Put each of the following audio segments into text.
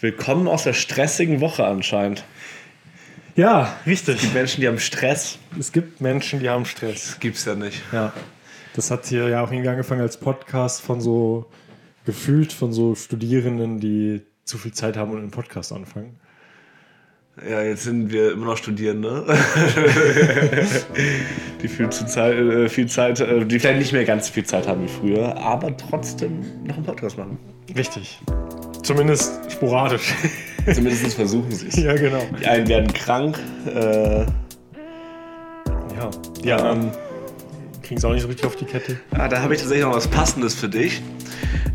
Willkommen aus der stressigen Woche anscheinend. Ja, richtig. Es gibt Menschen, die haben Stress. Es gibt Menschen, die haben Stress. Das gibt's ja nicht. Ja. Das hat hier ja auch irgendwie angefangen als Podcast von so gefühlt von so Studierenden, die zu viel Zeit haben und einen Podcast anfangen. Ja, jetzt sind wir immer noch Studierende. die viel, zu Zeit, äh, viel Zeit, äh, die vielleicht nicht mehr ganz viel Zeit haben wie früher, aber trotzdem noch einen Podcast machen. Richtig. Zumindest sporadisch. Zumindest versuchen sie es. Ja, genau. Die einen werden krank. Äh, ja, die anderen kriegen es auch nicht so richtig auf die Kette. Ah, da habe ich tatsächlich noch was Passendes für dich.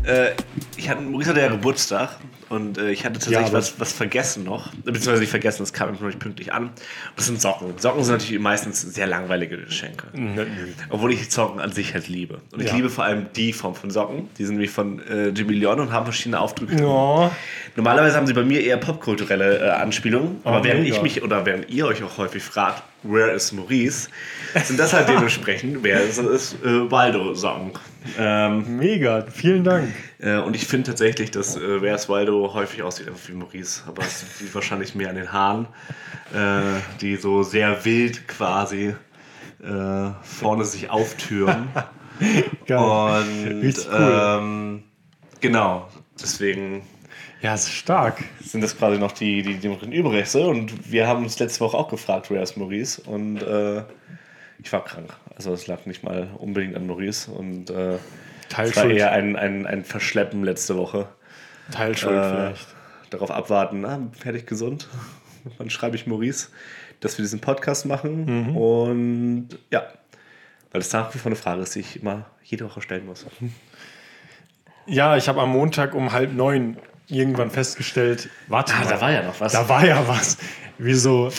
Äh, ich hatte, Maurice hatte ja Geburtstag und äh, ich hatte tatsächlich ja, was, was vergessen noch. Beziehungsweise nicht vergessen, das kam noch nicht pünktlich an. Das sind Socken. Socken sind natürlich meistens sehr langweilige Geschenke. Mhm. Obwohl ich die Socken an sich halt liebe. Und ich ja. liebe vor allem die Form von Socken. Die sind wie von äh, Jimmy Leon und haben verschiedene Aufdrücke. Ja. Normalerweise haben sie bei mir eher popkulturelle äh, Anspielungen. Aber oh, während mega. ich mich oder während ihr euch auch häufig fragt, where is Maurice, sind das halt dementsprechend, wer ist, ist äh, Waldo-Socken. Ähm, mega, vielen Dank. Äh, und ich finde tatsächlich, dass äh, Wer ist Waldo häufig aussieht wie Maurice, aber es liegt wahrscheinlich mehr an den Haaren, äh, die so sehr wild quasi äh, vorne sich auftüren. Geil. Und Richtig cool. Ähm, genau, deswegen. Ja, ist stark. Sind das quasi noch die, die, die Überreste und wir haben uns letzte Woche auch gefragt, wer ist Maurice und äh, ich war krank. Also es lag nicht mal unbedingt an Maurice und äh, es war eher ein, ein, ein Verschleppen letzte Woche. Teilschuld äh, vielleicht. Darauf abwarten, na, fertig gesund. Wann schreibe ich Maurice, dass wir diesen Podcast machen mhm. und ja, weil das nach wie vor eine Frage ist, die ich immer jede Woche stellen muss. Ja, ich habe am Montag um halb neun irgendwann festgestellt, warte ah, mal, da war ja noch was. Da war ja was. Wieso?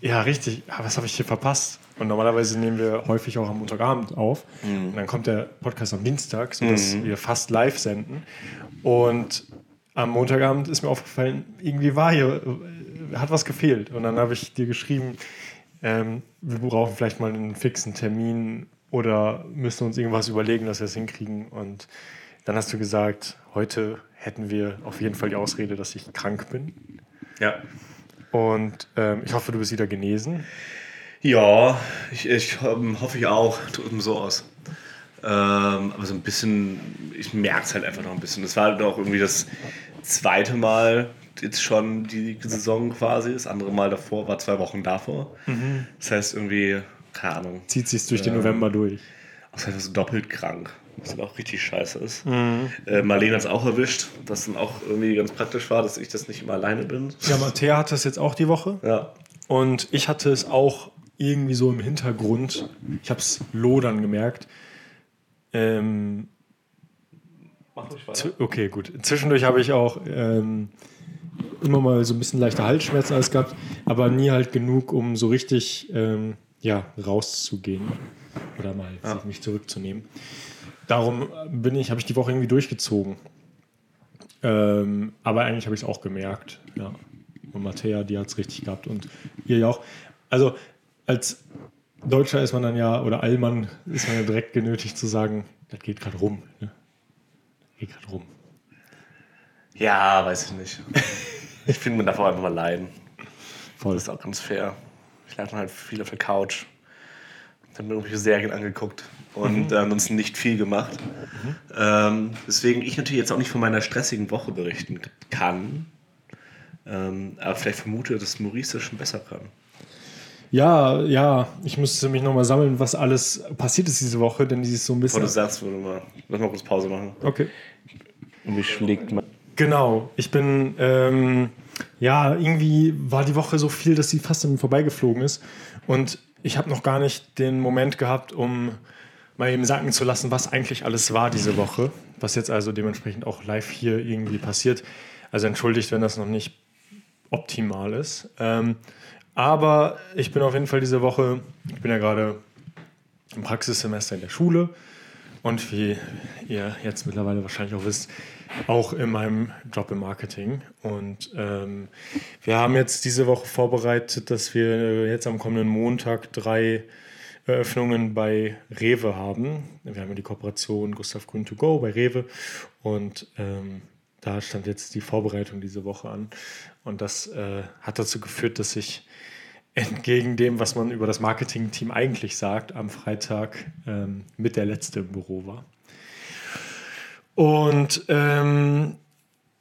Ja, richtig. Ah, was habe ich hier verpasst? Und normalerweise nehmen wir häufig auch am Montagabend auf. Mhm. Und dann kommt der Podcast am Dienstag, sodass mhm. wir fast live senden. Und am Montagabend ist mir aufgefallen, irgendwie war hier, äh, hat was gefehlt. Und dann habe ich dir geschrieben, ähm, wir brauchen vielleicht mal einen fixen Termin oder müssen uns irgendwas überlegen, dass wir es hinkriegen. Und dann hast du gesagt, heute hätten wir auf jeden Fall die Ausrede, dass ich krank bin. Ja. Und ähm, ich hoffe, du bist wieder genesen. Ja, ich, ich ähm, hoffe ich auch. Tut mir so aus. Ähm, aber so ein bisschen, ich merke es halt einfach noch ein bisschen. Das war halt auch irgendwie das zweite Mal jetzt schon die Saison quasi. Das andere Mal davor war zwei Wochen davor. Mhm. Das heißt irgendwie, keine Ahnung. Zieht sich durch den November durch. Das heißt, so doppelt krank. Was dann auch richtig scheiße ist. Mhm. Äh, Marlene hat es auch erwischt, was dann auch irgendwie ganz praktisch war, dass ich das nicht immer alleine bin. Ja, Matthäa hat das jetzt auch die Woche. Ja. Und ich hatte es auch irgendwie so im Hintergrund. Ich habe es lodern gemerkt. Ähm, Mach ruhig weiter. Okay, gut. Zwischendurch habe ich auch ähm, immer mal so ein bisschen leichte Halsschmerzen alles gehabt, aber nie halt genug, um so richtig ähm, ja, rauszugehen oder mal ja. mich zurückzunehmen. Darum bin ich, habe ich die Woche irgendwie durchgezogen. Ähm, aber eigentlich habe ich es auch gemerkt. Ja. Und Mattea, die hat es richtig gehabt. Und ihr ja auch. Also als Deutscher ist man dann ja, oder Allmann ist man ja direkt genötigt zu sagen, das geht gerade rum. Ne? Geht gerade rum. Ja, weiß ich nicht. ich finde, man darf auch einfach mal leiden. Voll. Das ist auch ganz fair. Ich lag dann halt viel auf der Couch. Habe mir irgendwelche Serien angeguckt und mhm. ansonsten nicht viel gemacht. Mhm. Ähm, deswegen ich natürlich jetzt auch nicht von meiner stressigen Woche berichten kann. Ähm, aber vielleicht vermute, dass Maurice das schon besser kann. Ja, ja, ich müsste mich nochmal sammeln, was alles passiert ist diese Woche, denn die ist so ein bisschen. Bevor du sagst, würde mal, lass mal kurz Pause machen. Okay. Und wie schlägt man? Genau, ich bin, ähm, ja, irgendwie war die Woche so viel, dass sie fast an mir vorbeigeflogen ist. Und ich habe noch gar nicht den Moment gehabt, um mal eben sagen zu lassen, was eigentlich alles war diese Woche. Was jetzt also dementsprechend auch live hier irgendwie passiert. Also entschuldigt, wenn das noch nicht optimal ist. Ähm, aber ich bin auf jeden Fall diese Woche, ich bin ja gerade im Praxissemester in der Schule und wie ihr jetzt mittlerweile wahrscheinlich auch wisst, auch in meinem Job im Marketing. Und ähm, wir haben jetzt diese Woche vorbereitet, dass wir jetzt am kommenden Montag drei Eröffnungen bei Rewe haben. Wir haben ja die Kooperation Gustav Grün to Go bei Rewe und ähm, da stand jetzt die Vorbereitung diese Woche an. Und das äh, hat dazu geführt, dass ich entgegen dem, was man über das Marketing-Team eigentlich sagt, am Freitag ähm, mit der Letzte im Büro war. Und ähm,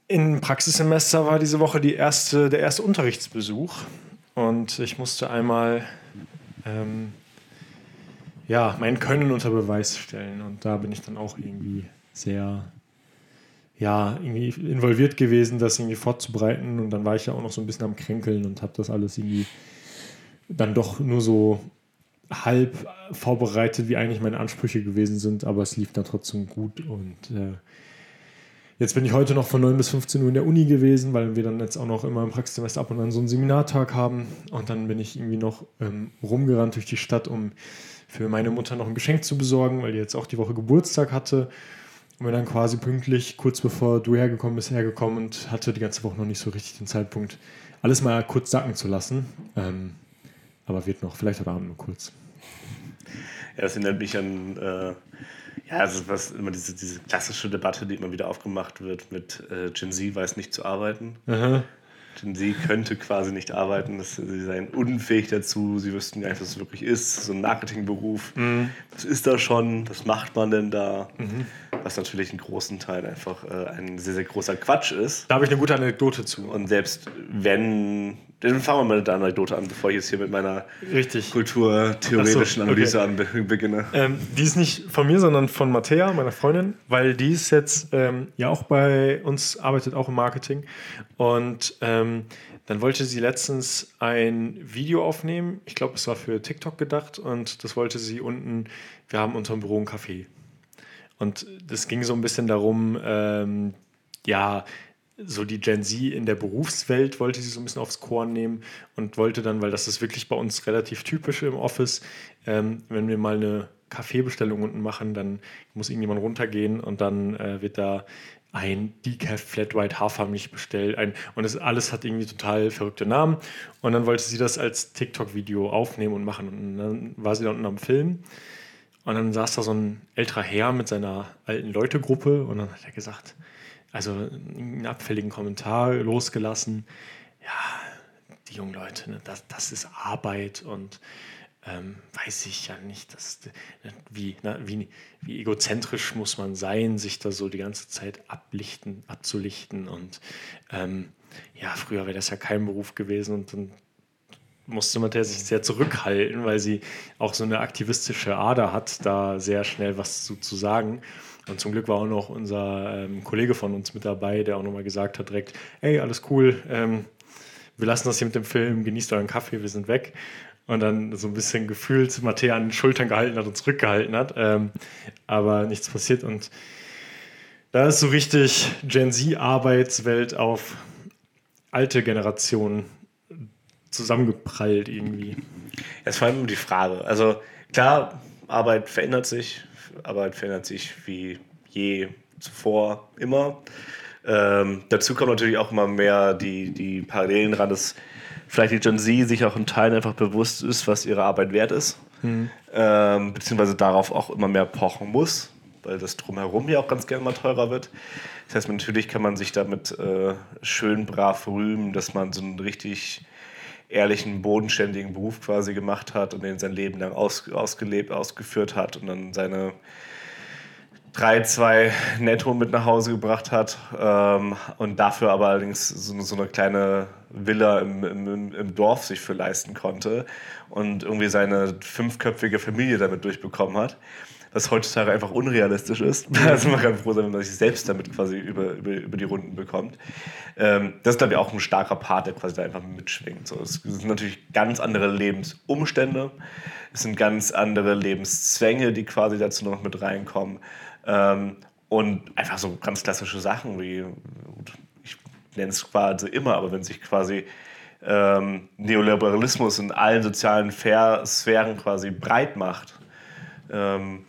im Praxissemester war diese Woche die erste, der erste Unterrichtsbesuch. Und ich musste einmal ähm, ja, mein Können unter Beweis stellen. Und da bin ich dann auch irgendwie sehr ja, irgendwie involviert gewesen, das irgendwie vorzubereiten. Und dann war ich ja auch noch so ein bisschen am Kränkeln und habe das alles irgendwie dann doch nur so halb vorbereitet, wie eigentlich meine Ansprüche gewesen sind. Aber es lief dann trotzdem gut. Und äh, jetzt bin ich heute noch von 9 bis 15 Uhr in der Uni gewesen, weil wir dann jetzt auch noch immer im Praxissemester ab und an so einen Seminartag haben. Und dann bin ich irgendwie noch ähm, rumgerannt durch die Stadt, um für meine Mutter noch ein Geschenk zu besorgen, weil die jetzt auch die Woche Geburtstag hatte. Und bin dann quasi pünktlich, kurz bevor du hergekommen bist, hergekommen und hatte die ganze Woche noch nicht so richtig den Zeitpunkt, alles mal kurz sacken zu lassen. Ähm, aber wird noch, vielleicht heute Abend nur kurz. Ja, das erinnert mich an, äh, ja, also was immer diese, diese klassische Debatte, die immer wieder aufgemacht wird mit äh, Gen Z weiß nicht zu arbeiten. Aha. Denn sie könnte quasi nicht arbeiten, das, sie seien unfähig dazu, sie wüssten gar nicht, was es wirklich ist, so ein Marketingberuf. Mhm. Was ist da schon, was macht man denn da? Mhm. Was natürlich in großen Teilen einfach äh, ein sehr, sehr großer Quatsch ist. Da habe ich eine gute Anekdote zu. Und selbst wenn dann fangen wir mal mit der Anekdote an, bevor ich jetzt hier mit meiner Richtig. kulturtheoretischen so, Analyse okay. an beginne. Ähm, die ist nicht von mir, sondern von Mattea, meiner Freundin, weil die ist jetzt ähm, ja auch bei uns, arbeitet auch im Marketing. Und ähm, dann wollte sie letztens ein Video aufnehmen. Ich glaube, es war für TikTok gedacht. Und das wollte sie unten, wir haben unter dem Büro ein Café. Und das ging so ein bisschen darum, ähm, ja, so die Gen Z in der Berufswelt wollte sie so ein bisschen aufs Korn nehmen und wollte dann, weil das ist wirklich bei uns relativ typisch im Office, ähm, wenn wir mal eine Kaffeebestellung unten machen, dann muss irgendjemand runtergehen und dann äh, wird da ein Decaf Flat White Hafermilch bestellt. Ein, und das alles hat irgendwie total verrückte Namen. Und dann wollte sie das als TikTok-Video aufnehmen und machen. Und dann war sie da unten am Film. Und dann saß da so ein älterer Herr mit seiner alten Leute-Gruppe und dann hat er gesagt, also einen abfälligen Kommentar losgelassen. Ja, die jungen Leute, ne, das, das ist Arbeit und ähm, weiß ich ja nicht, dass, wie, na, wie, wie egozentrisch muss man sein, sich da so die ganze Zeit ablichten, abzulichten. Und ähm, ja, früher wäre das ja kein Beruf gewesen und dann musste man sich sehr zurückhalten, weil sie auch so eine aktivistische Ader hat, da sehr schnell was zu, zu sagen. Und zum Glück war auch noch unser ähm, Kollege von uns mit dabei, der auch nochmal gesagt hat direkt, hey, alles cool, ähm, wir lassen das hier mit dem Film, genießt euren Kaffee, wir sind weg. Und dann so ein bisschen gefühlt Matthäa an den Schultern gehalten hat und zurückgehalten hat. Ähm, aber nichts passiert. Und da ist so richtig Gen Z-Arbeitswelt auf alte Generationen zusammengeprallt irgendwie. Ist vor allem die Frage. Also klar, Arbeit verändert sich, Arbeit verändert sich wie je zuvor immer. Ähm, dazu kommt natürlich auch immer mehr die, die Parallelen ran, dass vielleicht die Gen Z sich auch in Teilen einfach bewusst ist, was ihre Arbeit wert ist. Mhm. Ähm, beziehungsweise darauf auch immer mehr pochen muss, weil das drumherum ja auch ganz gerne mal teurer wird. Das heißt, natürlich kann man sich damit äh, schön brav rühmen, dass man so einen richtig ehrlichen, bodenständigen Beruf quasi gemacht hat und den sein Leben lang aus, ausgelebt, ausgeführt hat und dann seine 3, 2 netto mit nach Hause gebracht hat ähm, und dafür aber allerdings so, so eine kleine Villa im, im, im, Dorf sich für leisten konnte und irgendwie seine fünfköpfige Familie damit durchbekommen hat was heutzutage einfach unrealistisch ist. Also man kann froh sein, wenn man sich selbst damit quasi über, über, über die Runden bekommt. Ähm, das ist, glaube ich, auch ein starker Part, der quasi da einfach mitschwingt. So, es sind natürlich ganz andere Lebensumstände, es sind ganz andere Lebenszwänge, die quasi dazu noch mit reinkommen. Ähm, und einfach so ganz klassische Sachen wie, ich nenne es quasi immer, aber wenn sich quasi ähm, Neoliberalismus in allen sozialen Sphären quasi breit macht, ähm,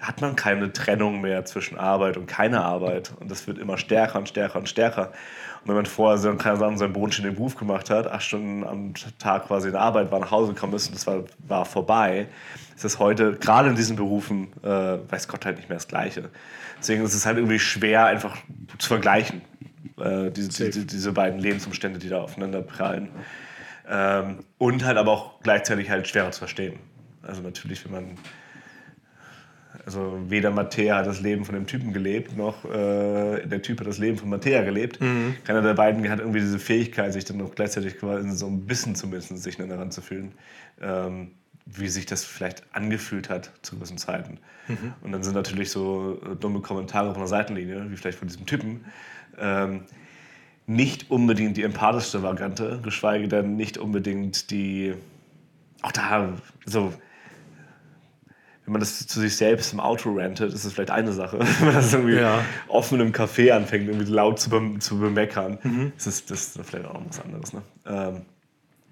hat man keine Trennung mehr zwischen Arbeit und keine Arbeit. Und das wird immer stärker und stärker und stärker. Und wenn man vorher so, kann sagen, seinen bodenständigen Beruf gemacht hat, acht Stunden am Tag quasi in der Arbeit war, nach Hause gekommen ist und das war, war vorbei, ist das heute, gerade in diesen Berufen, äh, weiß Gott halt nicht mehr das Gleiche. Deswegen ist es halt irgendwie schwer, einfach zu vergleichen. Äh, diese, die, diese beiden Lebensumstände, die da aufeinander prallen. Ähm, und halt aber auch gleichzeitig halt schwerer zu verstehen. Also natürlich, wenn man also weder Mattea hat das Leben von dem Typen gelebt, noch äh, der Typ hat das Leben von Mattea gelebt. Mhm. Keiner der beiden hat irgendwie diese Fähigkeit, sich dann auch gleichzeitig quasi so ein bisschen zumindest sich daran zu fühlen, ähm, wie sich das vielleicht angefühlt hat zu gewissen Zeiten. Mhm. Und dann sind natürlich so äh, dumme Kommentare von der Seitenlinie, wie vielleicht von diesem Typen, ähm, nicht unbedingt die empathischste Variante, geschweige denn nicht unbedingt die, auch da so wenn man das zu sich selbst im Auto rentet, ist das vielleicht eine Sache. wenn man das irgendwie ja. offen im Café anfängt, irgendwie laut zu, be zu bemeckern, mhm. ist das, das ist vielleicht auch noch was anderes. Ne? Ähm,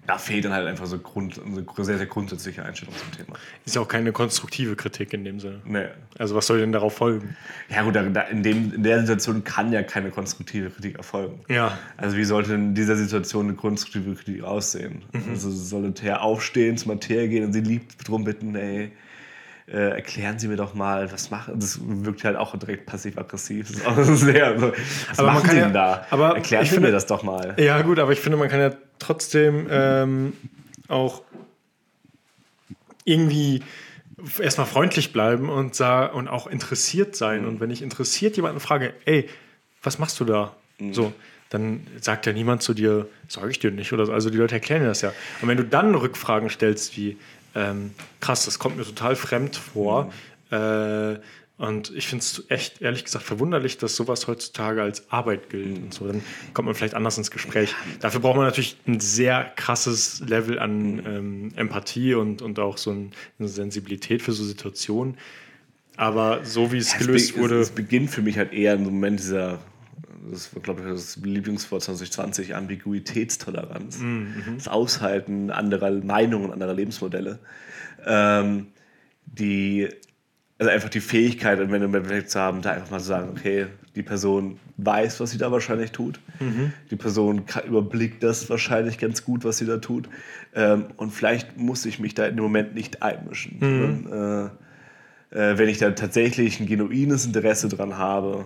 da fehlt dann halt einfach so Grund, eine sehr, sehr grundsätzliche Einstellung zum Thema. Ist ja auch keine konstruktive Kritik in dem Sinne. Nee. Also was soll denn darauf folgen? Ja gut, da, in, dem, in der Situation kann ja keine konstruktive Kritik erfolgen. Ja. Also wie sollte in dieser Situation eine konstruktive Kritik aussehen? Mhm. Also sollte aufstehen, zu Materie gehen und sie liebt drum bitten, ey, äh, erklären Sie mir doch mal, was machen. Das wirkt halt auch direkt passiv-aggressiv. Das ist auch sehr. Also, was aber machen Sie denn ja, da? Aber Erklären Sie finde, mir das doch mal. Ja, gut, aber ich finde, man kann ja trotzdem ähm, auch irgendwie erstmal freundlich bleiben und, und auch interessiert sein. Mhm. Und wenn ich interessiert jemanden frage, ey, was machst du da? Mhm. So, dann sagt ja niemand zu dir, sage ich dir nicht oder so. Also die Leute erklären dir das ja. Und wenn du dann Rückfragen stellst wie, ähm, krass, das kommt mir total fremd vor. Mhm. Äh, und ich finde es echt, ehrlich gesagt, verwunderlich, dass sowas heutzutage als Arbeit gilt und so. Dann kommt man vielleicht anders ins Gespräch. Dafür braucht man natürlich ein sehr krasses Level an ähm, Empathie und, und auch so ein, eine Sensibilität für so Situationen. Aber so wie es ja, gelöst es wurde. Es beginnt für mich halt eher im Moment dieser, das war, glaube ich, das Lieblingswort 2020, Ambiguitätstoleranz. Mhm. Das Aushalten anderer Meinungen, anderer Lebensmodelle. Ähm, die also einfach die Fähigkeit, wenn du Endeffekt zu haben, da einfach mal zu sagen, okay, die Person weiß, was sie da wahrscheinlich tut. Mhm. Die Person kann, überblickt das wahrscheinlich ganz gut, was sie da tut. Ähm, und vielleicht muss ich mich da in dem Moment nicht einmischen. Mhm. Und, äh, äh, wenn ich da tatsächlich ein genuines Interesse dran habe,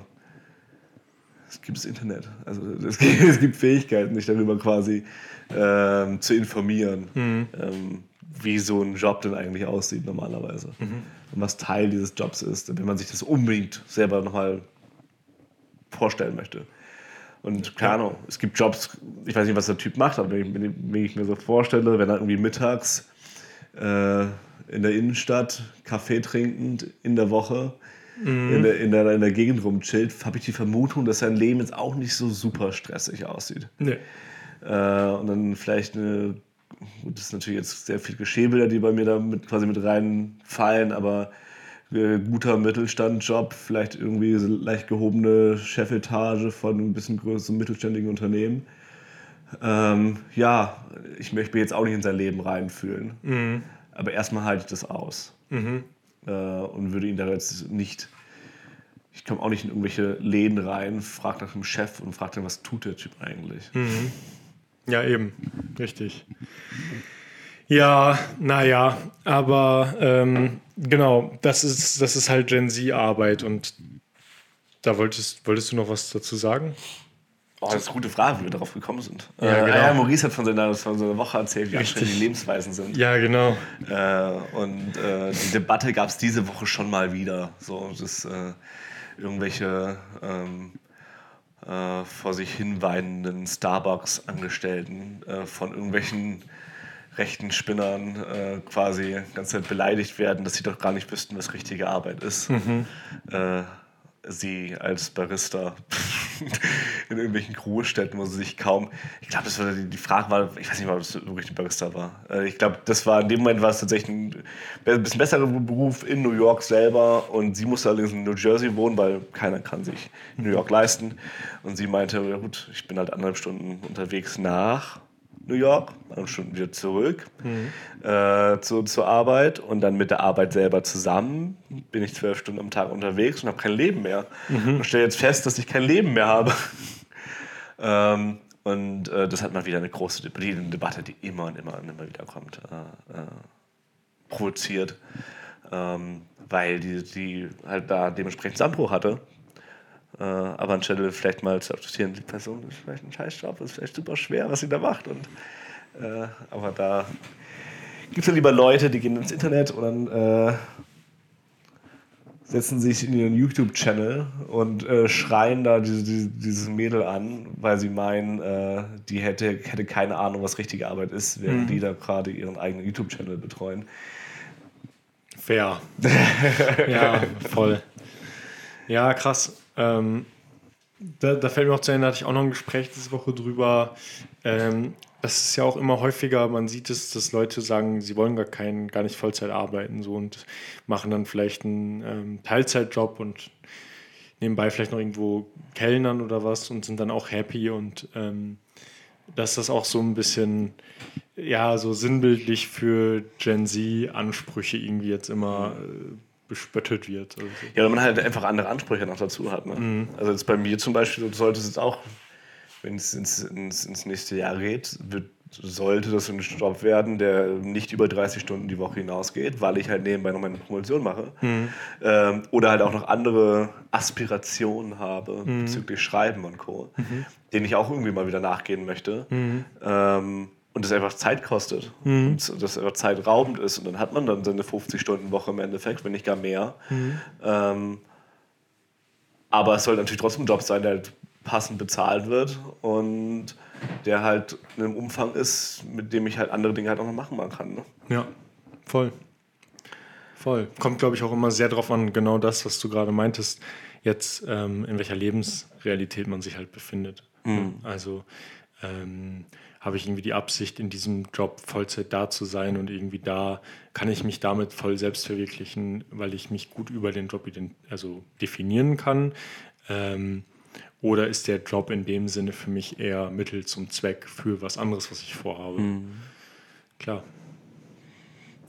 es gibt das Internet. Also es gibt, es gibt Fähigkeiten, sich darüber quasi ähm, zu informieren. Mhm. Ähm, wie so ein Job denn eigentlich aussieht normalerweise. Mhm. Und was Teil dieses Jobs ist, wenn man sich das unbedingt selber nochmal vorstellen möchte. Und keine Ahnung, es gibt Jobs, ich weiß nicht, was der Typ macht, aber wenn ich, wenn ich mir so vorstelle, wenn er irgendwie mittags äh, in der Innenstadt Kaffee trinkend in der Woche mhm. in, der, in, der, in der Gegend rumchillt, habe ich die Vermutung, dass sein Leben jetzt auch nicht so super stressig aussieht. Nee. Äh, und dann vielleicht eine gut, das ist natürlich jetzt sehr viel Geschäbilder, die bei mir da mit, quasi mit reinfallen, aber äh, guter Mittelstandjob, vielleicht irgendwie so leicht gehobene Chefetage von ein bisschen größeren mittelständigen Unternehmen. Ähm, ja, ich möchte mich jetzt auch nicht in sein Leben reinfühlen. Mhm. Aber erstmal halte ich das aus. Mhm. Äh, und würde ihn da jetzt nicht. Ich komme auch nicht in irgendwelche Läden rein, frage nach dem Chef und frage dann, was tut der Typ eigentlich. Mhm. Ja, eben. Richtig. Ja, naja, aber ähm, genau, das ist, das ist halt Gen Z-Arbeit und da wolltest, wolltest du noch was dazu sagen? Oh, das ist eine gute Frage, wie wir darauf gekommen sind. Ja, äh, genau. ja Maurice hat von seiner, von seiner Woche erzählt, wie anstrengend die Lebensweisen sind. Ja, genau. Äh, und äh, die Debatte gab es diese Woche schon mal wieder. So, dass äh, irgendwelche ähm, äh, vor sich hin weinenden Starbucks-Angestellten von irgendwelchen rechten Spinnern äh, quasi die ganze Zeit beleidigt werden, dass sie doch gar nicht wüssten, was richtige Arbeit ist. Mhm. Äh, sie als Barista in irgendwelchen Ruhestätten, wo sie sich kaum. Ich glaube, das war die, die, Frage war, ich weiß nicht mal, ob es wirklich ein Barista war. Äh, ich glaube, das war in dem Moment war es tatsächlich ein, ein bisschen besserer Beruf in New York selber und sie musste allerdings in New Jersey wohnen, weil keiner kann sich New York leisten. Und sie meinte, ja gut, ich bin halt anderthalb Stunden unterwegs nach New York, dann schon wieder zurück mhm. äh, zu, zur Arbeit und dann mit der Arbeit selber zusammen bin ich zwölf Stunden am Tag unterwegs und habe kein Leben mehr. Mhm. Und stelle jetzt fest, dass ich kein Leben mehr habe. ähm, und äh, das hat mal wieder eine große Debatte, eine Debatte, die immer und immer und immer wieder kommt, äh, äh, provoziert, ähm, weil die, die halt da dementsprechend Sandbruch hatte Äh, aber anstelle vielleicht mal zu akzeptieren, die Person ist vielleicht ein Scheißjob, ist vielleicht super schwer, was sie da macht. Und, äh, aber da gibt es ja lieber Leute, die gehen ins Internet und dann äh, setzen sich in ihren YouTube-Channel und äh, schreien da diese, diese, dieses Mädel an, weil sie meinen, äh, die hätte, hätte keine Ahnung, was richtige Arbeit ist, während mhm. die da gerade ihren eigenen YouTube-Channel betreuen. Fair. ja, voll. Ja, krass. Ähm, da, da, fällt mir auch zu ein, da hatte ich auch noch ein Gespräch diese Woche drüber. Ähm, das ist ja auch immer häufiger, man sieht es, dass Leute sagen, sie wollen gar keinen, gar nicht Vollzeit arbeiten so und machen dann vielleicht einen ähm, Teilzeitjob und nebenbei vielleicht noch irgendwo Kellnern oder was und sind dann auch happy und ähm, dass das auch so ein bisschen ja so sinnbildlich für Gen Z Ansprüche irgendwie jetzt immer äh, bespöttet wird. Also. Ja, oder man halt einfach andere Ansprüche noch dazu hat. Ne? Mhm. Also jetzt bei mir zum Beispiel sollte es jetzt auch wenn es ins, ins, ins nächste Jahr geht, wird, sollte das ein Job werden, der nicht über 30 Stunden die Woche hinausgeht, weil ich halt nebenbei noch meine Promotion mache. Mhm. Ähm, oder halt auch noch andere Aspirationen habe mhm. bezüglich Schreiben und Co., mhm. denen ich auch irgendwie mal wieder nachgehen möchte. Mhm. Ähm, und das einfach Zeit kostet mhm. und das einfach zeitraubend ist. Und dann hat man dann seine 50-Stunden-Woche im Endeffekt, wenn nicht gar mehr. Mhm. Ähm, aber es soll natürlich trotzdem ein Job sein, der halt passend bezahlt wird und der halt in einem Umfang ist, mit dem ich halt andere Dinge halt auch noch machen kann. Ne? Ja, voll. Voll. Kommt, glaube ich, auch immer sehr drauf an, genau das, was du gerade meintest, jetzt ähm, in welcher Lebensrealität man sich halt befindet. Mhm. Also ähm, habe ich irgendwie die Absicht, in diesem Job Vollzeit da zu sein und irgendwie da kann ich mich damit voll selbst verwirklichen, weil ich mich gut über den Job also definieren kann. Ähm, oder ist der Job in dem Sinne für mich eher Mittel zum Zweck für was anderes, was ich vorhabe? Mhm. Klar.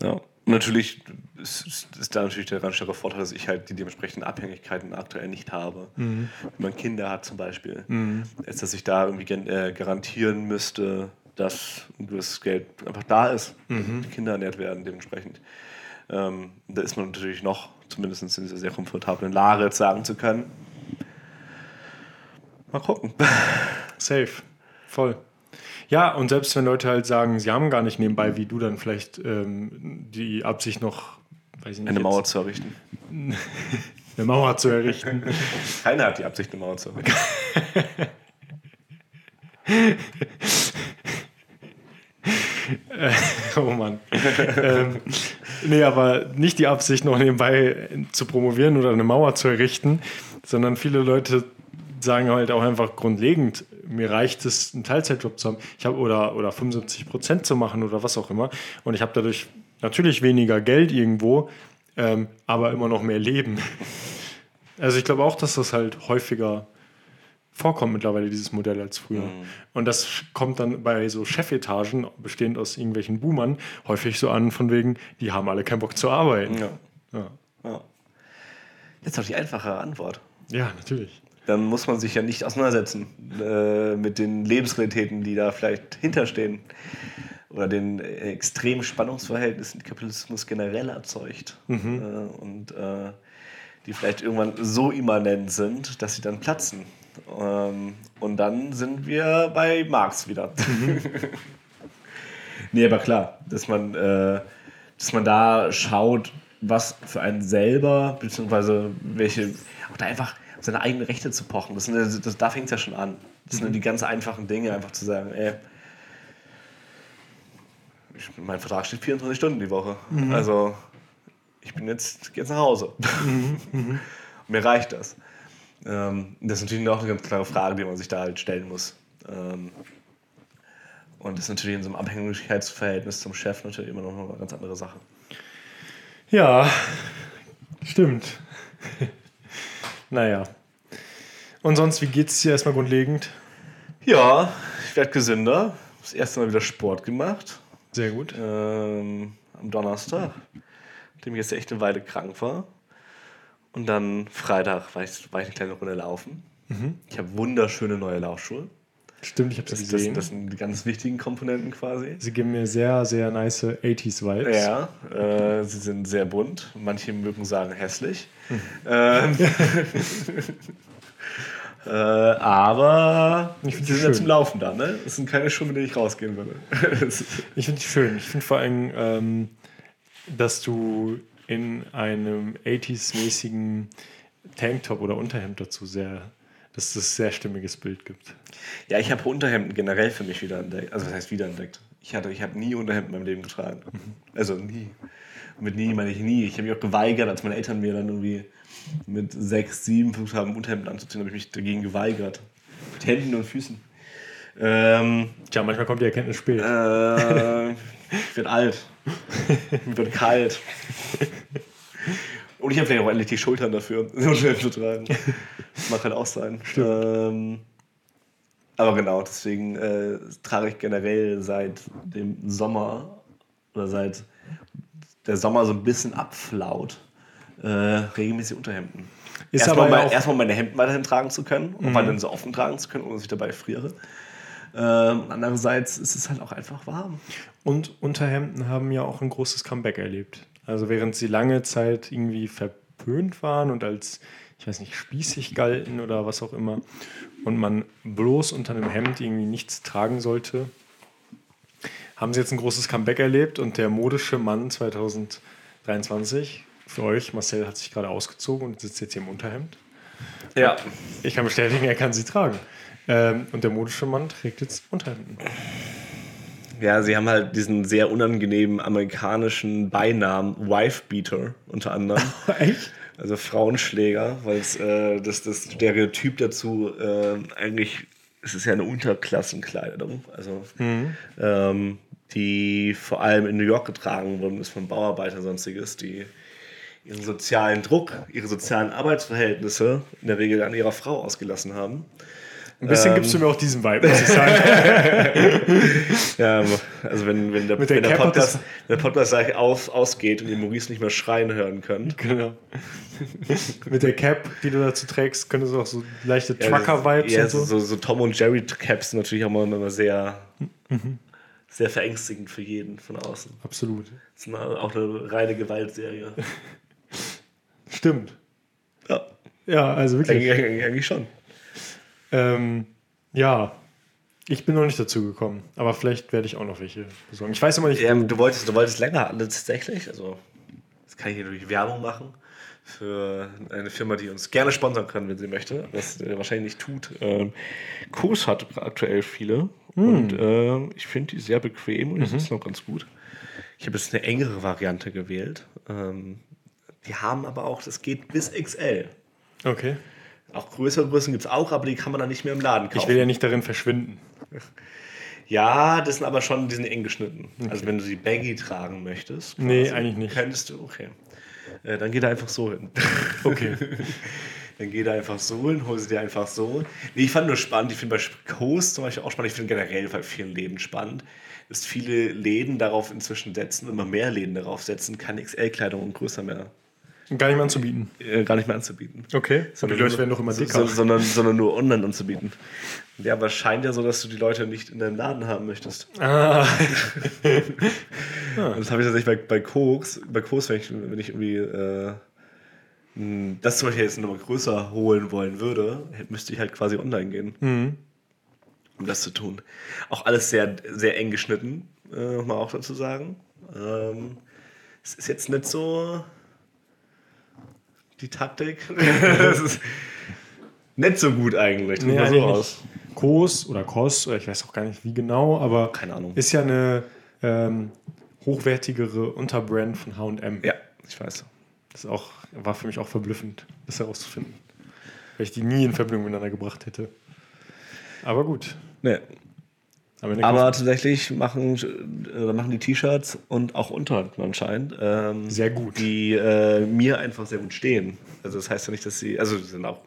Ja, natürlich ist, ist, da natürlich der ganz starke Vorteil, dass ich halt die dementsprechenden Abhängigkeiten aktuell nicht habe. Mhm. Wenn man Kinder hat zum Beispiel, mhm. ist, dass ich da irgendwie äh, garantieren müsste, dass ein gewisses Geld einfach da ist, mhm. die Kinder ernährt werden dementsprechend. Ähm, da ist man natürlich noch zumindest in dieser sehr komfortablen Lage, jetzt sagen zu können, Mal gucken. Safe. Voll. Ja, und selbst wenn Leute halt sagen, sie haben gar nicht nebenbei, wie du dann vielleicht ähm, die Absicht noch, weiß ich nicht. Eine jetzt, Mauer zu errichten. eine Mauer zu errichten. Keiner hat die Absicht, eine Mauer zu errichten. oh Mann. ähm, nee, aber nicht die Absicht, noch nebenbei zu promovieren oder eine Mauer zu errichten, sondern viele Leute sagen halt auch einfach grundlegend, mir reicht es, einen Teilzeitjob zu haben ich hab, oder, oder 75 Prozent zu machen oder was auch immer. Und ich habe dadurch natürlich weniger Geld irgendwo, ähm, aber immer noch mehr Leben. Also ich glaube auch, dass das halt häufiger vorkommt mittlerweile, dieses Modell als früher. Mhm. Und das kommt dann bei so Chefetagen, bestehend aus irgendwelchen Boomern, häufig so an, von wegen, die haben alle keinen Bock zu arbeiten. Ja. ja. ja. Jetzt noch die einfache Antwort. Ja, natürlich dann muss man sich ja nicht auseinandersetzen äh, mit den Lebensrealitäten, die da vielleicht hinterstehen oder den extremen Spannungsverhältnissen, die Kapitalismus generell erzeugt mhm. äh, und äh, die vielleicht irgendwann so immanent sind, dass sie dann platzen. Ähm, und dann sind wir bei Marx wieder. Mhm. nee, aber klar, dass man, äh, dass man da schaut, was für einen selber, beziehungsweise welche, auch da einfach seine eigenen Rechte zu pochen. Das, sind, das, da fängt es ja schon an. Das sind mhm. die ganz einfachen Dinge, einfach zu sagen, ey, ich, mein Vertrag steht 24 Stunden die Woche. Mhm. Also ich bin jetzt, jetzt nach Hause. Mhm. mhm. Mir reicht das. Ähm, das ist natürlich auch eine ganz klare Frage, die man sich da halt stellen muss. Ähm, und das ist natürlich in so einem Abhängigkeitsverhältnis zum Chef natürlich immer noch eine ganz andere Sache. Ja, stimmt. Naja. Und sonst, wie geht es dir erstmal grundlegend? Ja, ich werde gesünder. Das erste Mal wieder Sport gemacht. Sehr gut. Ähm, am Donnerstag, nachdem ich jetzt echt eine Weile krank war. Und dann Freitag war ich, war ich eine kleine Runde laufen. Mhm. Ich habe wunderschöne neue Laufschuhe. Stimmt, ich habe Das, sie das, gesehen. das sind die ganz wichtigen Komponenten quasi. sie geben mir sehr, sehr nice 80s-Vibes. Ja, äh, sie sind sehr bunt. Manche mögen sagen hässlich. Hm. Ähm, äh, aber Ich sie sind ja zum Laufen da, ne? Das sind keine Schuhe, mit denen ich rausgehen würde. Ich finde die schön. Ich finde vor allem, ähm, dass du in einem 80s-mäßigen Tanktop oder Unterhemd dazu sehr, dass es sehr stimmiges Bild gibt. ja, ich habe Unterhemden generell für mich wiederentdeckt. Also, was heißt wiederentdeckt? Ich, hatte, ich habe nie Unterhemden in meinem Leben getragen. Also, nie. Und mit nie meine ich nie. Ich habe mich auch geweigert, als meine Eltern mir dann irgendwie mit sechs, sieben versucht haben, Unterhemden anzuziehen, habe ich mich dagegen geweigert. Mit Händen und Füßen. Ähm, Tja, manchmal kommt die Erkenntnis spät. Äh, ich werde alt. Mir wird kalt. Und ich habe vielleicht auch endlich die Schultern dafür, so schnell zu tragen. Das mag halt auch sein. Ähm, aber genau, deswegen äh, trage ich generell seit dem Sommer oder seit der Sommer so ein bisschen abflaut, äh, regelmäßig Unterhemden. Ist erstmal, aber mein- erstmal meine Hemden weiterhin tragen zu können und weiterhin so offen tragen zu können, ohne dass ich dabei friere. Ähm, andererseits ist es halt auch einfach warm. Und Unterhemden haben ja auch ein großes Comeback erlebt. Also während sie lange Zeit irgendwie verpönt waren und als, ich weiß nicht, spießig galten oder was auch immer und man bloß unter einem Hemd irgendwie nichts tragen sollte, haben sie jetzt ein großes Comeback erlebt und der modische Mann 2023, für euch, Marcel hat sich gerade ausgezogen und sitzt jetzt hier im Unterhemd. Ja. Ich kann bestätigen, er kann sie tragen. Ähm, und der modische Mann trägt jetzt Unterhemden. Ja, sie haben halt diesen sehr unangenehmen amerikanischen Beinamen Wife-Beater unter anderem. Echt? Also Frauenschläger, weil äh, das, das Stereotyp dazu äh, eigentlich, es ist ja eine Unterklassenkleidung, also ähm, die vor allem in New York getragen worden ist von Bauarbeitern sonstiges, die ihren sozialen Druck, ihre sozialen Arbeitsverhältnisse in der Regel an ihrer Frau ausgelassen haben. Ein bisschen Ähm. gibst du mir auch diesen Vibe, muss ich sagen. Ja, also wenn, wenn der, wenn der Podcast, wenn der Podcast gleich auf, ausgeht und ihr Maurice nicht mehr schreien hören könnt. genau. Mit der Cap, die du dazu trägst, könnte es auch so leichte Ja, Trucker-Vibes ja, und so. so. So Tom und Jerry Caps sind natürlich auch mal immer sehr, Mhm. sehr verängstigend für jeden von außen. Absolut. Das ist eine, auch eine reine Gewaltserie. Stimmt. Ja, Ja, also wirklich. eigentlich, eigentlich schon. Ähm, ja, ich bin noch nicht dazu gekommen, aber vielleicht werde ich auch noch welche besorgen. Ich weiß immer nicht. Ähm, du, wolltest, du wolltest länger tatsächlich, also das kann ich hier durch Werbung machen für eine Firma, die uns gerne sponsern kann, wenn sie möchte, das äh, wahrscheinlich nicht tut. Ähm, Kurs hat aktuell viele und ähm, ich finde die sehr bequem und das ist noch ganz gut. Ich habe jetzt eine engere Variante gewählt. Ähm, die haben aber auch, das geht bis XL. Okay. Auch größere Größen gibt es auch, aber die kann man dann nicht mehr im Laden kaufen. Ich will ja nicht darin verschwinden. Ja, das sind aber schon, die sind eng geschnitten. Also wenn du die Baggy tragen möchtest. Nee, quasi, eigentlich nicht. Könntest du, okay. Äh, dann geh da einfach so hin. Okay. dann geh da einfach so hin, hol sie dir einfach so. Nee, ich fand nur spannend, ich finde bei Coast zum Beispiel auch spannend, ich finde generell bei vielen Läden spannend, dass viele Läden darauf inzwischen setzen, immer mehr Läden darauf setzen, keine XL-Kleidung und größer mehr, Gar nicht mehr anzubieten. äh, gar nicht mehr anzubieten. Okay. Und die Leute werden doch immer dicker. So, sondern, sondern nur online anzubieten. Ja, aber es scheint ja so, dass du die Leute nicht in deinem Laden haben möchtest. Ah, Und Das habe ich tatsächlich bei, bei Koks, bei Koks, wenn ich, wenn ich irgendwie äh, das zum Beispiel jetzt nochmal größer holen wollen würde, müsste ich halt quasi online gehen, Mhm. um das zu tun. Auch alles sehr, sehr eng geschnitten, äh, muss man auch dazu sagen. Ähm, es ist jetzt nicht so die Taktik. Es ist nicht so gut eigentlich. nee, so aus. Kos oder Kos, oder ich weiß auch gar nicht wie genau, aber Keine Ahnung. ist ja eine ähm, hochwertigere Unterbrand von H&M. Ja, ich weiß. Das ist auch, war für mich auch verblüffend, das herauszufinden. Weil ich die nie in Verbindung miteinander gebracht hätte. Aber gut. Nee. Aber kauft- tatsächlich machen, äh, machen die T-Shirts und auch Unterhemden anscheinend. Ähm, Sehr gut. Die äh, mir einfach sehr gut stehen. Also das heißt ja nicht, dass sie, also sie sind auch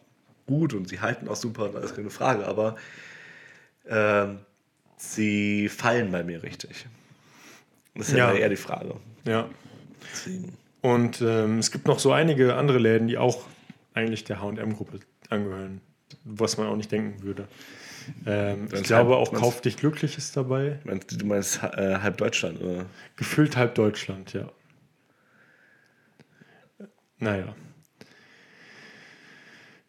gut und sie halten auch super, da ist keine Frage, aber ähm, sie fallen bei mir richtig. Das ist ja, Ja. eher die Frage. ja. Deswegen. Und ähm, es gibt noch so einige andere Läden, die auch eigentlich der HM-Gruppe angehören, was man auch nicht denken würde. Ähm, ich glaube auch Kauf dich glücklich ist dabei. Du meinst, du meinst äh, halb Deutschland, oder? Gefühlt halb Deutschland, ja. Naja.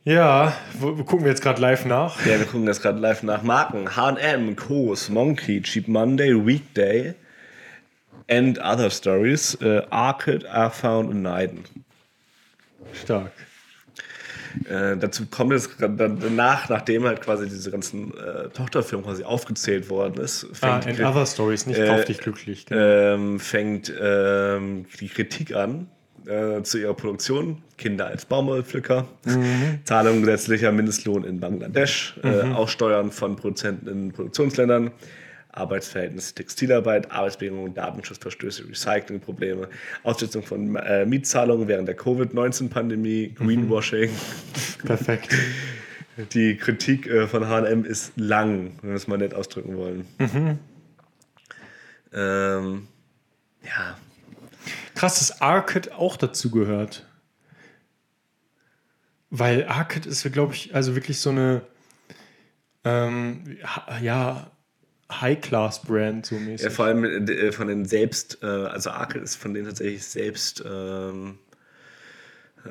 Ja, wo, wo gucken wir jetzt gerade live nach? Ja, wir gucken das gerade live nach Marken. H&M, Kos, Monkey, Cheap Monday, Weekday and Other Stories. Äh, Arcade, Airfound und Neiden. Stark. Äh, dazu kommt es danach, nachdem halt quasi diese ganzen äh, Tochterfirmen quasi aufgezählt worden ist, Ah, fängt, and die, other stories, nicht Äh, Kauf dich glücklich. ähm, fängt ähm, die Kritik an äh, zu ihrer Produktion. Kinder als Baumwollpflücker, Zahlung gesetzlicher Mindestlohn in Bangladesch, äh, Aussteuern von Produzenten in Produktionsländern, Arbeitsverhältnisse, Textilarbeit, Arbeitsbedingungen, Datenschutzverstöße, Recyclingprobleme, Aussetzung von äh, Mietzahlungen während der Covid-19-Pandemie, Greenwashing. Perfekt. Die Kritik äh, von HM ist lang, wenn wir es mal nett ausdrücken wollen. Ähm, ja, Krass, dass Arcade auch dazu gehört. Weil Arcade ist, glaube ich, also wirklich so eine ähm, ja, High-Class-Brand so mäßig. Ja, vor allem äh, von den selbst, äh, also Arkel ist von denen tatsächlich selbst, ähm,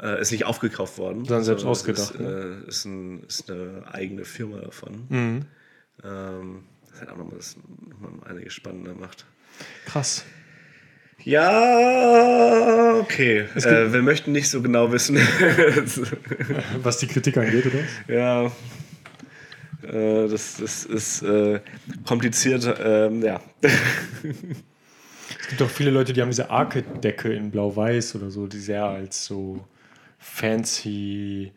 äh, ist nicht aufgekauft worden. Sondern selbst es ausgedacht, Ist, ne? ist, ein, ist eine eigene Firma davon. Mhm. Ähm, das hat auch nochmal das nochmal einiges spannender macht. Krass. Ja, okay. Äh, wir möchten nicht so genau wissen. Was die Kritik angeht, oder? ja. Äh, das, das ist äh, kompliziert. Ähm, ja. Es gibt auch viele Leute, die haben diese Arcade-Decke in Blau-Weiß oder so, die sehr als so fancy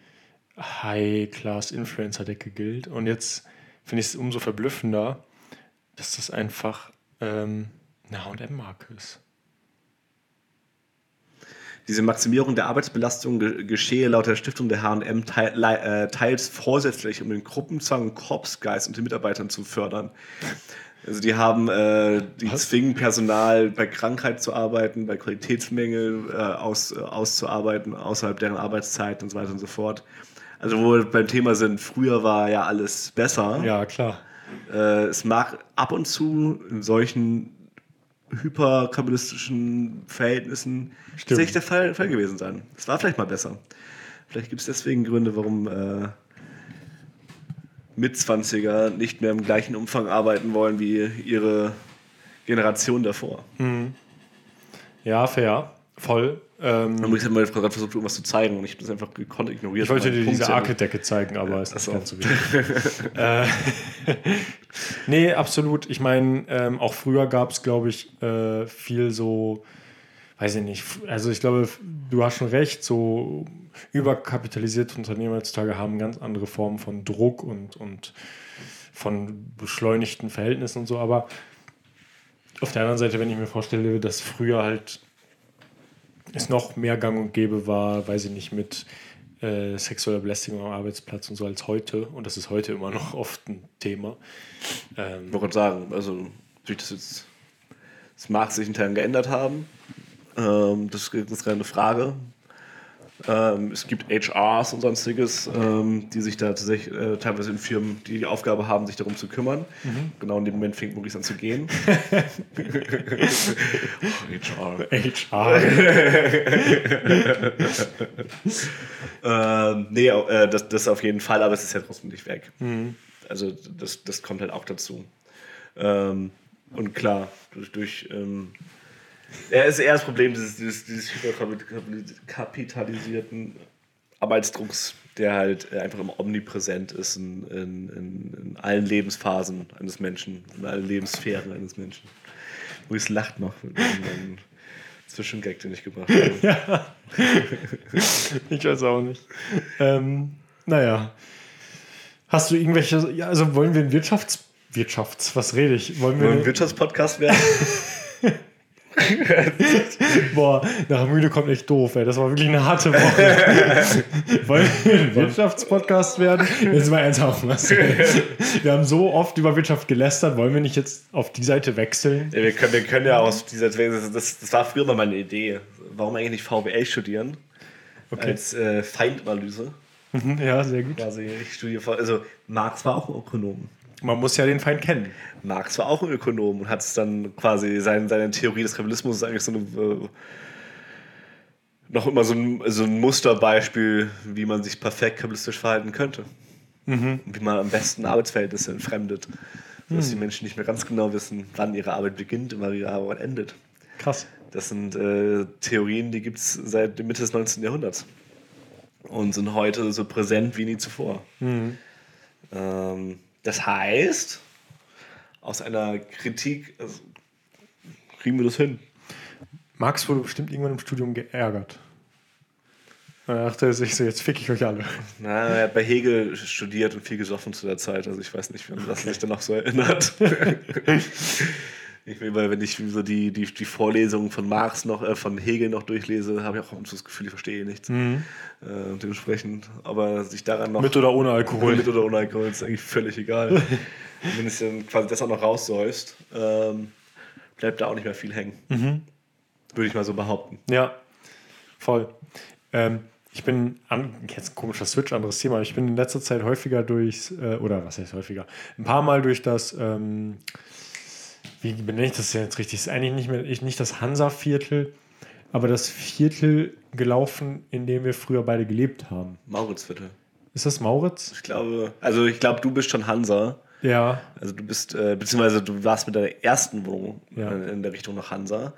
High-Class-Influencer-Decke gilt. Und jetzt finde ich es umso verblüffender, dass das einfach ähm, eine H&M-Marke ist. Diese Maximierung der Arbeitsbelastung ge geschehe laut der Stiftung der H&M teil äh, teils vorsätzlich, um den Gruppenzwang und Korpsgeist unter den Mitarbeitern zu fördern. Also die haben, äh, die Was? zwingen Personal bei Krankheit zu arbeiten, bei Qualitätsmängel äh, aus, äh, auszuarbeiten, außerhalb deren Arbeitszeit und so weiter und so fort. Also wo wir beim Thema sind, früher war ja alles besser. Ja, klar. Äh, es mag ab und zu in solchen hyperkapitalistischen Verhältnissen tatsächlich der Fall, Fall gewesen sein. Es war vielleicht mal besser. Vielleicht gibt es deswegen Gründe, warum äh, Mitzwanziger nicht mehr im gleichen Umfang arbeiten wollen wie ihre Generation davor. Ja, fair. Voll. Ähm, Und ich habe mal gerade versucht, irgendwas zu zeigen und ich habe das einfach gekonnt ignoriert. ich wollte dir Punkt diese Arcade-Decke zeigen, aber ist ach nicht so. ganz so wichtig. äh, nee, absolut. Ich meine, ähm, auch früher gab es, glaube ich, äh, viel so, weiß ich nicht, also ich glaube, du hast schon recht, so überkapitalisierte Unternehmen heutzutage haben ganz andere Formen von Druck und, und von beschleunigten Verhältnissen und so, aber auf der anderen Seite, wenn ich mir vorstelle, dass früher halt es noch mehr gang und gäbe war, weiß ich nicht, mit äh, sexueller Belästigung am Arbeitsplatz und so als heute. Und das ist heute immer noch oft ein Thema. Ähm, Ich wollte sagen, also durch das jetzt, es mag sich in Teilen geändert haben. Ähm, das ist keine Frage. Ähm, es gibt HRs und sonstiges, ähm, die sich da tatsächlich äh, teilweise in Firmen, die die Aufgabe haben, sich darum zu kümmern. Genau in dem Moment fängt Maurice an zu gehen. oh, HR. HR. Ähm, nee, äh, das, das auf jeden Fall, aber es ist ja trotzdem nicht weg. Also das, das kommt halt auch dazu. Ähm, und klar, durch, durch ähm, ja, ist eher das Problem dieses, dieses, dieses hyperkapitalisierten Arbeitsdrucks, der halt äh, einfach immer omnipräsent ist in, in, in, in allen Lebensphasen eines Menschen, in allen Lebenssphären eines Menschen. Maurice lacht noch mit einem Zwischengag, den ich gebracht habe. ich weiß auch nicht. Ähm, naja. Hast du irgendwelche, ja, also wollen wir ein Wirtschafts... Wirtschafts... Was rede ich? Wollen wir... Wollen wir ein Wirtschaftspodcast werden? Boah, nach müde kommt echt doof, ey. Das war wirklich eine harte Woche. Wollen wir ein Wirtschaftspodcast werden? Jetzt mal ernsthaft. Was? Wir haben so oft über Wirtschaft gelästert. Wollen wir nicht jetzt auf die Seite wechseln? Ja, wir, können, wir können ja aus dieser, das, das, das war früher mal meine Idee. Warum eigentlich nicht VWL studieren? Okay. Als äh, Feindanalyse. Mhm, ja, sehr gut. Quasi, ich studiere also Marx war auch ein Ökonom. Man muss ja den Feind kennen. Marx war auch ein Ökonom und hat es dann quasi, sein, seine Theorie des Kapitalismus ist eigentlich so eine, äh, noch immer so ein, so ein Musterbeispiel, wie man sich perfekt kapitalistisch verhalten könnte. Und wie man am besten Arbeitsverhältnisse entfremdet. Dass die Menschen nicht mehr ganz genau wissen, wann ihre Arbeit beginnt und wann ihre Arbeit endet. Krass. Das sind äh, Theorien, die gibt es seit Mitte des 19. Jahrhunderts. Und sind heute so präsent wie nie zuvor. Ähm, das heißt, aus einer Kritik also, kriegen wir das hin. Marx wurde bestimmt irgendwann im Studium geärgert. Er dachte sich so, jetzt fick ich euch alle. Na, er hat bei Hegel studiert und viel gesoffen zu der Zeit. Also ich weiß nicht, wie man das sich dann noch so erinnert. ich will, weil wenn ich so die, die, die Vorlesungen von Marx noch, äh, von Hegel noch durchlese, habe ich auch das Gefühl, ich verstehe nichts. Äh, und dementsprechend, aber sich daran noch. Mit oder ohne Alkohol. Mit oder ohne Alkohol ist eigentlich völlig egal. wenn es dann quasi das auch noch raussäust, ähm, bleibt da auch nicht mehr viel hängen. Würde ich mal so behaupten. Ja, voll. Ähm, ich bin, an, jetzt ein komischer Switch, anderes Thema, aber ich bin in letzter Zeit häufiger durchs, äh, oder was heißt häufiger, ein paar Mal durch das, ähm, wie benenne ich das jetzt richtig? Ist eigentlich nicht mehr, ich- nicht das Hansa-Viertel, aber das Viertel gelaufen, in dem wir früher beide gelebt haben. Mauritzviertel. Ist das Mauritz? Ich glaube, also ich glaube, du bist schon Hansa. Ja. Also du bist, äh, beziehungsweise du warst mit deiner ersten Wohnung Ja. äh, in der Richtung nach Hansa.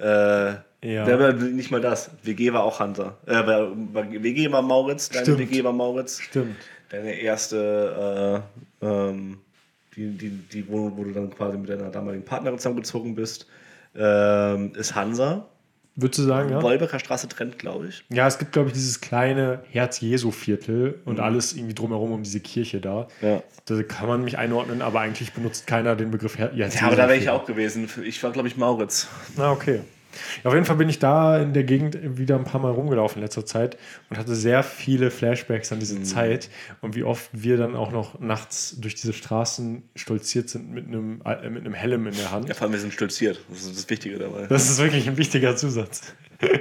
Äh, Ja. war nicht mal das. WG war auch Hansa. Äh, WG war Mauritz, deine Stimmt. WG war Mauritz. Stimmt. Deine erste, äh, ähm, die, die, die Wohnung, wo du dann quasi mit deiner damaligen Partnerin zusammengezogen bist, ähm, ist Hansa. Würdest du sagen, ja? Wolbecker Straße trennt, glaube ich. Ja, es gibt, glaube ich, dieses kleine Herz-Jesu-Viertel und alles irgendwie drumherum um diese Kirche da. Ja. Da kann man mich einordnen, aber eigentlich benutzt keiner den Begriff Herz Ja, aber da wäre ich auch gewesen. Ich war, glaube ich, Mauritz. Na, okay. Auf jeden Fall bin ich da in der Gegend wieder ein paar Mal rumgelaufen in letzter Zeit und hatte sehr viele Flashbacks an diese Zeit und wie oft wir dann auch noch nachts durch diese Straßen stolziert sind mit einem, äh, mit einem Helm in der Hand. Ja, vor allem, wir sind stolziert. Das ist das Wichtige dabei. Das ist wirklich ein wichtiger Zusatz.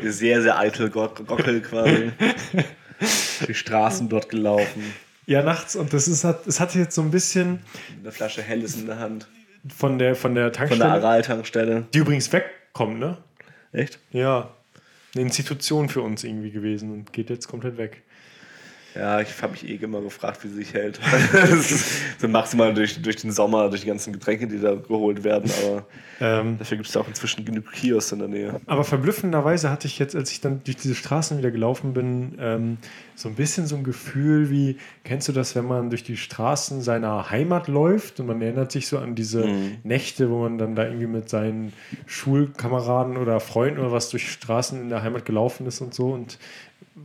sehr, sehr eitel Gock- Gockel quasi. Die Straßen dort gelaufen. Ja, nachts und das ist, hat, es hatte jetzt so ein bisschen Eine Flasche Helles in der Hand. von der, von der Von der Tankstelle, Aral-Tankstelle. die übrigens wegkommt, ne? Echt? Ja, eine Institution für uns irgendwie gewesen und geht jetzt komplett weg. Ja, ich habe mich eh immer gefragt, wie sie sich hält. So maximal durch, durch den Sommer, durch die ganzen Getränke, die da geholt werden. Aber Ähm, dafür gibt es auch inzwischen genug Kiosks in der Nähe. aber verblüffenderweise hatte ich jetzt, als ich dann durch diese Straßen wieder gelaufen bin, ähm, so ein bisschen so ein Gefühl wie, kennst du das, wenn man durch die Straßen seiner Heimat läuft und man erinnert sich so an diese Nächte, wo man dann da irgendwie mit seinen Schulkameraden oder Freunden oder was durch Straßen in der Heimat gelaufen ist und so und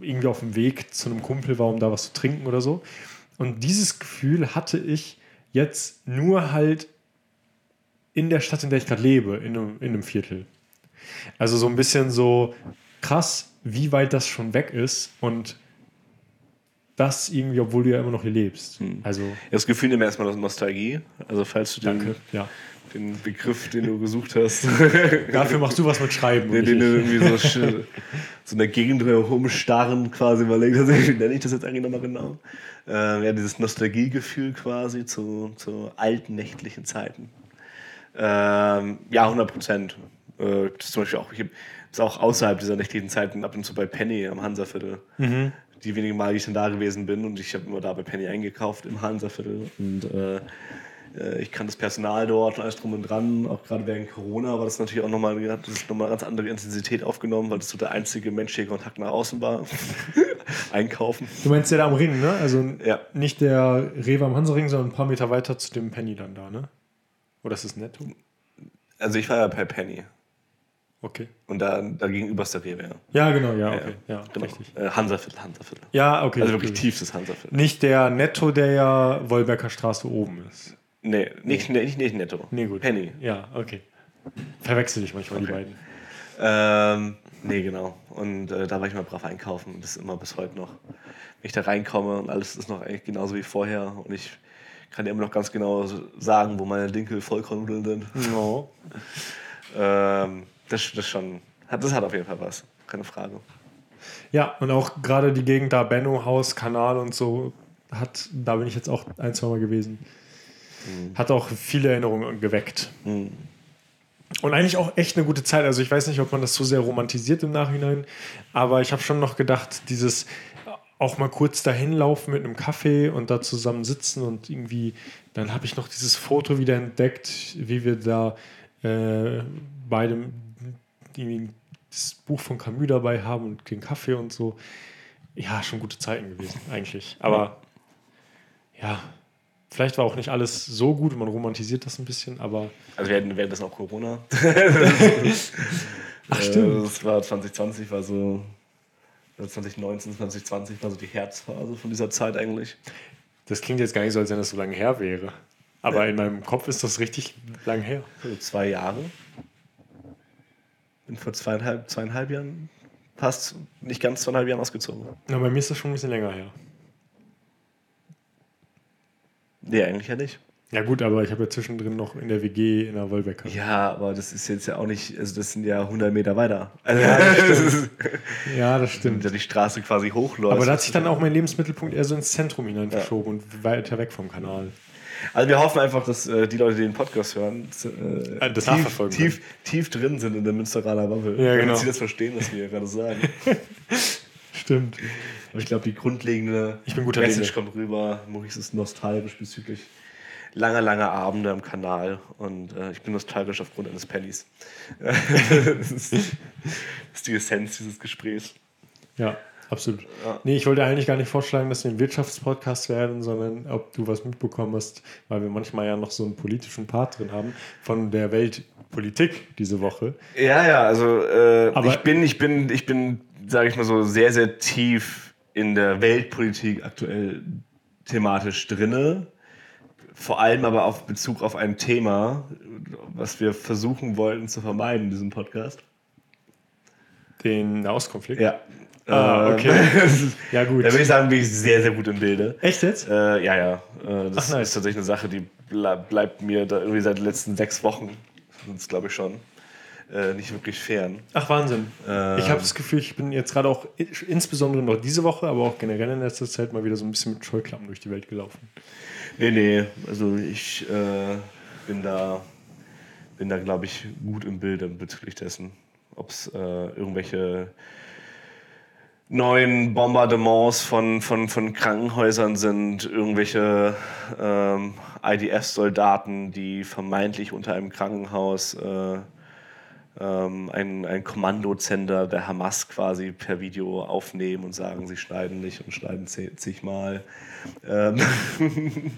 irgendwie auf dem Weg zu einem Kumpel war, um da was zu trinken oder so. Und dieses Gefühl hatte ich jetzt nur halt in der Stadt, in der ich gerade lebe, in einem, in einem Viertel. Also so ein bisschen so krass, wie weit das schon weg ist und das irgendwie, obwohl du ja immer noch hier lebst. Also, Das Gefühl nimm erstmal das Nostalgie. Also, falls du den, danke. Ja. den Begriff, den du gesucht hast, Dafür machst du was mit Schreiben. den, den ich. irgendwie so, so in der Gegend rumstarren quasi überlegt hast, wie nenne ich das jetzt eigentlich nochmal genau? Äh, ja, dieses Nostalgiegefühl quasi zu, zu alten nächtlichen Zeiten. Ähm, ja, 100 Prozent. Äh, das ist zum Beispiel auch, ich habe das auch außerhalb dieser nächtlichen Zeiten ab und zu bei Penny am Hansaviertel. Die wenigen Mal, die ich dann da gewesen bin und ich habe immer da bei Penny eingekauft im Hansaviertel und äh, ich kann das Personal dort und alles drum und dran, auch gerade während Corona war das natürlich auch nochmal, hat das nochmal eine ganz andere Intensität aufgenommen, weil das so der einzige menschliche Kontakt nach außen war. Einkaufen. Du meinst der da am Ring, ne? Also Ja. nicht der Rewe am Hansaring, sondern ein paar Meter weiter zu dem Penny dann da, ne? Oder ist das netto? Also ich war ja bei Penny Okay. und da, da gegenüber ist der Rewe. Ja, Ja, genau, ja, okay. Ja, genau. richtig. Äh, Hansaviertel, Hansaviertel. Ja, okay. Also wirklich okay. tiefstes Hansaviertel. Nicht der Netto, der ja Wolberger Straße oben ist. Nee, nicht, nee. nicht, nicht netto. Nee, gut. Penny. Ja, okay. Verwechsel ich manchmal die beiden. Ähm, nee, genau. Und äh, da war ich mal brav einkaufen das ist immer bis heute noch. Wenn ich da reinkomme und alles ist noch eigentlich genauso wie vorher und ich kann dir immer noch ganz genau sagen, wo meine Dinkel Vollkornnudeln sind. No. Ähm, das, das schon, hat, das hat auf jeden Fall was, keine Frage. Ja, und auch gerade die Gegend da, Benno-Haus, Kanal und so, hat, da bin ich jetzt auch ein, zwei Mal gewesen. Mhm. Hat auch viele Erinnerungen geweckt. Mhm. Und eigentlich auch echt eine gute Zeit. Also ich weiß nicht, ob man das so sehr romantisiert im Nachhinein, aber ich habe schon noch gedacht, dieses auch mal kurz dahin laufen mit einem Kaffee und da zusammen sitzen und irgendwie, dann habe ich noch dieses Foto wieder entdeckt, wie wir da äh, beide das Buch von Camus dabei haben und den Kaffee und so. Ja, schon gute Zeiten gewesen, eigentlich. Aber ja, vielleicht war auch nicht alles so gut, man romantisiert das ein bisschen, aber. Also wir hatten währenddessen auch Corona. Ach stimmt. Das war 2020, war so 2019, 2020 war so die Herzphase von dieser Zeit eigentlich. Das klingt jetzt gar nicht so, als wenn das so lange her wäre. Aber ja. in meinem Kopf ist das richtig lang her. Also zwei Jahre. Bin vor zweieinhalb, zweieinhalb Jahren, fast nicht ganz zweieinhalb Jahren ausgezogen. Na, bei mir ist das schon ein bisschen länger her. Nee, eigentlich ja nicht. Ja gut, aber ich habe ja zwischendrin noch in der WG in der Wolbecker. Ja, aber das ist jetzt ja auch nicht, also das sind ja 100 Meter weiter. Also ja, das stimmt. ja, das stimmt. Da die Straße quasi hochläuft. Aber da hat sich dann auch mein Lebensmittelpunkt eher so ins Zentrum hinein verschoben ja. und weiter weg vom Kanal. Also wir hoffen einfach, dass äh, die Leute, die den Podcast hören, äh, das tief, tief, tief, drin sind in der Münsteraner Bubble. Ja, genau. Damit sie das verstehen, was wir gerade sagen. Stimmt. Aber ich glaube, die grundlegende ich bin guter Message Dinge. kommt rüber. Maurice ist nostalgisch bezüglich langer, langer Abende am Kanal und äh, ich bin nostalgisch aufgrund eines Pennys. das, ist, das, ist, die Essenz dieses Gesprächs. Ja, absolut. Ja. Nee, ich wollte eigentlich gar nicht vorschlagen, dass wir ein Wirtschaftspodcast werden, sondern ob du was mitbekommen hast, weil wir manchmal ja noch so einen politischen Part drin haben von der Weltpolitik diese Woche. Ja, ja, also äh, ich bin, ich bin, ich bin, sage ich mal so, sehr, sehr tief in der Weltpolitik aktuell thematisch drinne vor allem aber auf Bezug auf ein Thema, was wir versuchen wollten zu vermeiden in diesem Podcast. Den Nahostkonflikt? Ja. Ah, okay. ja, gut. Da würde ich sagen, bin ich sehr, sehr gut im Bilde. Echt jetzt? Äh, ja, ja. Äh, das Ach, nice. ist tatsächlich eine Sache, die bleibt mir da irgendwie seit den letzten sechs Wochen, glaube ich schon, äh, nicht wirklich fern. Ach, Wahnsinn. Ähm, ich habe das Gefühl, ich bin jetzt gerade auch, insbesondere noch diese Woche, aber auch generell in letzter Zeit mal wieder so ein bisschen mit Scheuklappen durch die Welt gelaufen. Nee, nee, also ich äh, bin da, bin da glaube ich, gut im Bilde bezüglich dessen. Ob es äh, irgendwelche neuen Bombardements von, von, von Krankenhäusern sind, irgendwelche ähm, IDF-Soldaten, die vermeintlich unter einem Krankenhaus äh, ähm, ein, ein Kommandozender der Hamas quasi per Video aufnehmen und sagen, sie schneiden nicht und schneiden zigmal. Ähm,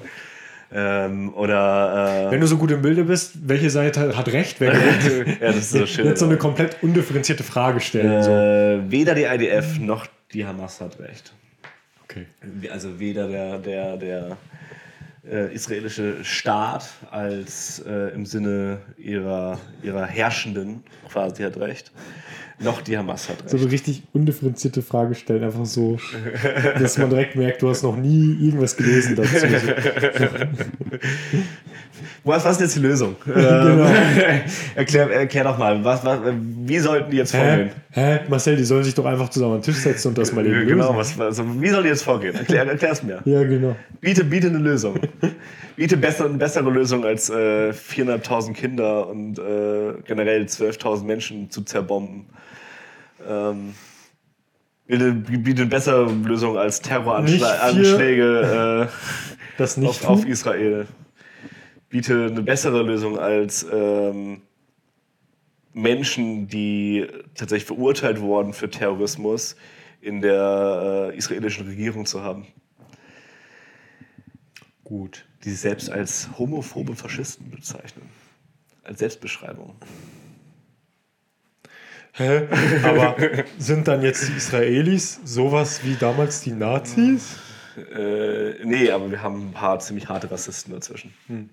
ähm, oder, äh, Wenn du so gut im Bilde bist, welche Seite hat recht? Wer ja, das ist so schön. Jetzt so eine komplett undifferenzierte Frage stellen. Äh, so. Weder die IDF noch die Hamas hat recht. Okay. Also weder der, der, der äh, israelische Staat als äh, im Sinne ihrer, ihrer Herrschenden quasi hat recht, noch die Hamas hat recht. So eine richtig undifferenzierte Frage stellen, einfach so, dass man direkt merkt, du hast noch nie irgendwas gelesen dazu. Was, was ist jetzt die Lösung? genau. Ähm, erklär, erklär doch mal, was, was, wie sollten die jetzt vorgehen? Hä? Marcel, die sollen sich doch einfach zusammen an den Tisch setzen und das mal eben Genau, was, also, wie sollen die jetzt vorgehen? Erklär, erklär's mir. Ja, genau. Biete, biete eine Lösung. Biete besser, eine bessere Lösung als äh, 400.000 Kinder und äh, generell 12.000 Menschen zu zerbomben. Ähm, biete, biete eine bessere Lösung als Terroranschläge äh, auf, auf Israel biete eine bessere Lösung als ähm, Menschen, die tatsächlich verurteilt wurden für Terrorismus, in der äh, israelischen Regierung zu haben. Gut. Die sich selbst als homophobe Faschisten bezeichnen. Als Selbstbeschreibung. Hä? Aber sind dann jetzt die Israelis sowas wie damals die Nazis? Äh, nee, aber wir haben ein paar ziemlich harte Rassisten dazwischen. Hm.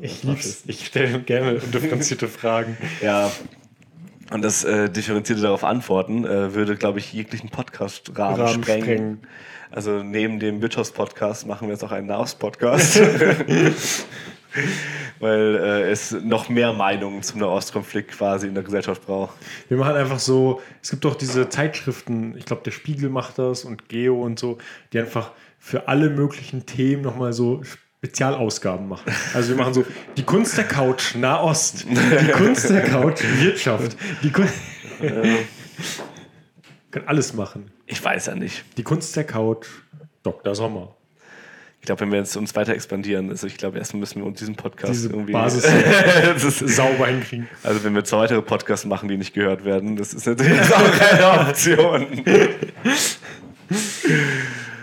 Ich lieb's. Ich stelle gerne differenzierte Fragen. Ja. Und das äh, differenzierte darauf antworten äh, würde, glaube ich, jeglichen Podcast-Rahmen Rahmen sprengen. sprengen. Also neben dem Wirtschaftspodcast machen wir jetzt auch einen Nahost-Podcast. weil äh, es noch mehr Meinungen zum Nahostkonflikt quasi in der Gesellschaft braucht. Wir machen einfach so, es gibt doch diese Zeitschriften, ich glaube, der Spiegel macht das und Geo und so, die einfach für alle möglichen Themen nochmal so Spezialausgaben machen. Also wir machen so die Kunst der Couch, Nahost, die Kunst der Couch, Wirtschaft, die Kunst. können alles machen. Ich weiß ja nicht. Die Kunst der Couch, Dr. Sommer. Ich glaube, wenn wir jetzt uns weiter expandieren, also ich glaube, erstmal müssen wir uns diesen Podcast Diese irgendwie Basis sauber hinkriegen. Also wenn wir zwei weitere Podcasts machen, die nicht gehört werden, das ist natürlich auch keine Option.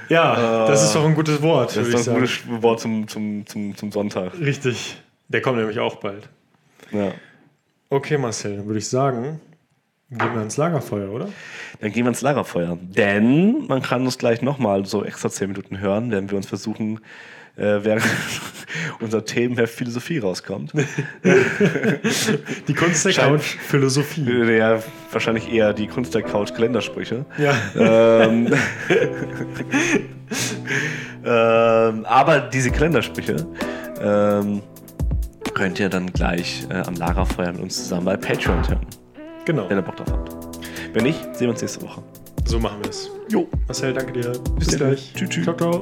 Ja, das ist doch ein gutes Wort, Das ist doch ein sagen. gutes Wort zum, zum, zum, zum Sonntag. Richtig. Der kommt nämlich auch bald. Ja. Okay, Marcel, dann würde ich sagen, gehen wir ans Lagerfeuer, oder? Dann gehen wir ins Lagerfeuer. Denn man kann uns gleich nochmal so extra 10 Minuten hören, wenn wir uns versuchen, äh, während unser Themenheft Philosophie rauskommt. Die Kunst der Couch, Philosophie. Ja, wahrscheinlich eher die Kunst der Couch Kalendersprüche. Ja. ähm, ähm, aber diese Kalendersprüche ähm, könnt ihr dann gleich äh, am Lagerfeuer mit uns zusammen bei Patreon hören, Genau. wenn ihr Bock drauf habt. Wenn nicht, sehen wir uns nächste Woche. So machen wir es. Jo. Marcel, danke dir. Bis, dann. gleich. Tschüss, tschüss. Ciao, ciao.